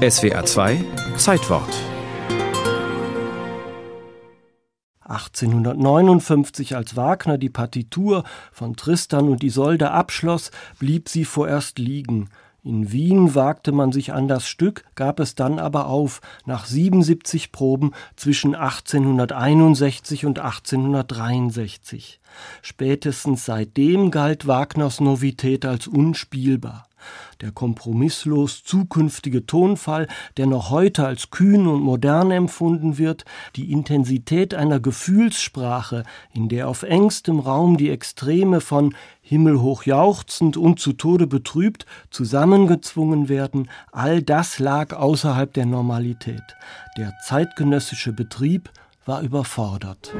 SWR 2 Zeitwort 1859, als Wagner die Partitur von Tristan und Isolde abschloss, blieb sie vorerst liegen. In Wien wagte man sich an das Stück, gab es dann aber auf, nach 77 Proben zwischen 1861 und 1863. Spätestens seitdem galt Wagners Novität als unspielbar. Der kompromisslos zukünftige Tonfall, der noch heute als kühn und modern empfunden wird, die Intensität einer Gefühlssprache, in der auf engstem Raum die Extreme von himmelhoch jauchzend und zu Tode betrübt zusammengezwungen werden, all das lag außerhalb der Normalität. Der zeitgenössische Betrieb war überfordert.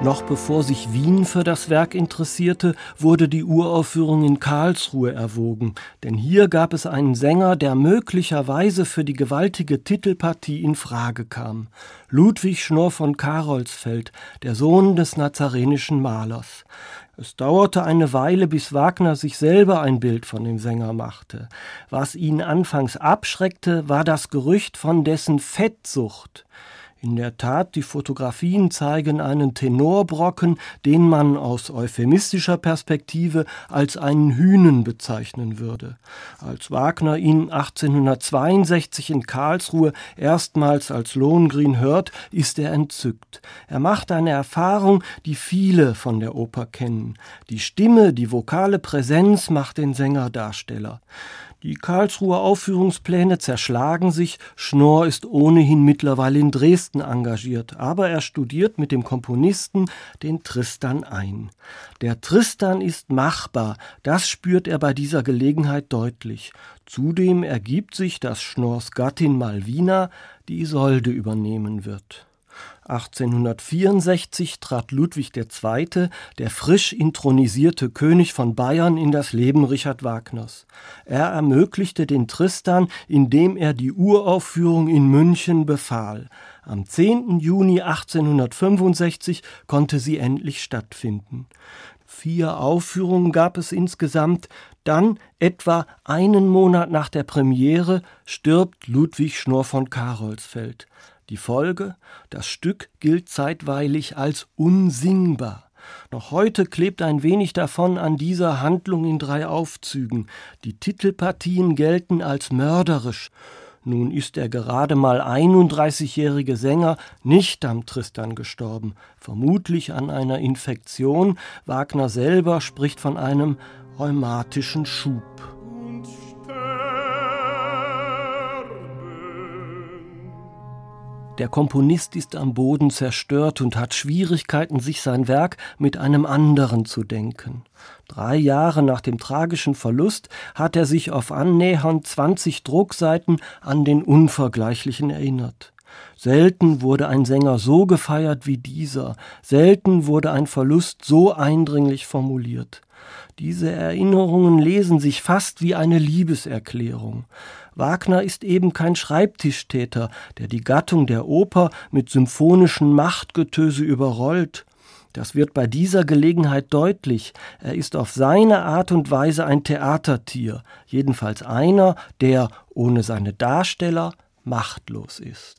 Noch bevor sich Wien für das Werk interessierte, wurde die Uraufführung in Karlsruhe erwogen, denn hier gab es einen Sänger, der möglicherweise für die gewaltige Titelpartie in Frage kam. Ludwig Schnorr von Karolsfeld, der Sohn des nazarenischen Malers. Es dauerte eine Weile, bis Wagner sich selber ein Bild von dem Sänger machte. Was ihn anfangs abschreckte, war das Gerücht von dessen Fettsucht. In der Tat, die Fotografien zeigen einen Tenorbrocken, den man aus euphemistischer Perspektive als einen Hünen bezeichnen würde. Als Wagner ihn 1862 in Karlsruhe erstmals als Lohengrin hört, ist er entzückt. Er macht eine Erfahrung, die viele von der Oper kennen. Die Stimme, die vokale Präsenz macht den Sänger Darsteller. Die Karlsruher Aufführungspläne zerschlagen sich. Schnorr ist ohnehin mittlerweile in Dresden engagiert, aber er studiert mit dem Komponisten den Tristan ein. Der Tristan ist machbar, das spürt er bei dieser Gelegenheit deutlich. Zudem ergibt sich, dass Schnorrs Gattin Malvina die Isolde übernehmen wird. 1864 trat Ludwig II., der frisch intronisierte König von Bayern, in das Leben Richard Wagners. Er ermöglichte den Tristan, indem er die Uraufführung in München befahl. Am 10. Juni 1865 konnte sie endlich stattfinden. Vier Aufführungen gab es insgesamt. Dann, etwa einen Monat nach der Premiere, stirbt Ludwig Schnorr von Karolsfeld. Die Folge, das Stück gilt zeitweilig als unsingbar. Noch heute klebt ein wenig davon an dieser Handlung in drei Aufzügen. Die Titelpartien gelten als mörderisch. Nun ist der gerade mal 31-jährige Sänger nicht am Tristan gestorben, vermutlich an einer Infektion. Wagner selber spricht von einem rheumatischen Schub. Der Komponist ist am Boden zerstört und hat Schwierigkeiten, sich sein Werk mit einem anderen zu denken. Drei Jahre nach dem tragischen Verlust hat er sich auf annähernd 20 Druckseiten an den Unvergleichlichen erinnert. Selten wurde ein Sänger so gefeiert wie dieser, selten wurde ein Verlust so eindringlich formuliert. Diese Erinnerungen lesen sich fast wie eine Liebeserklärung. Wagner ist eben kein Schreibtischtäter, der die Gattung der Oper mit symphonischen Machtgetöse überrollt. Das wird bei dieser Gelegenheit deutlich. Er ist auf seine Art und Weise ein Theatertier, jedenfalls einer, der ohne seine Darsteller machtlos ist.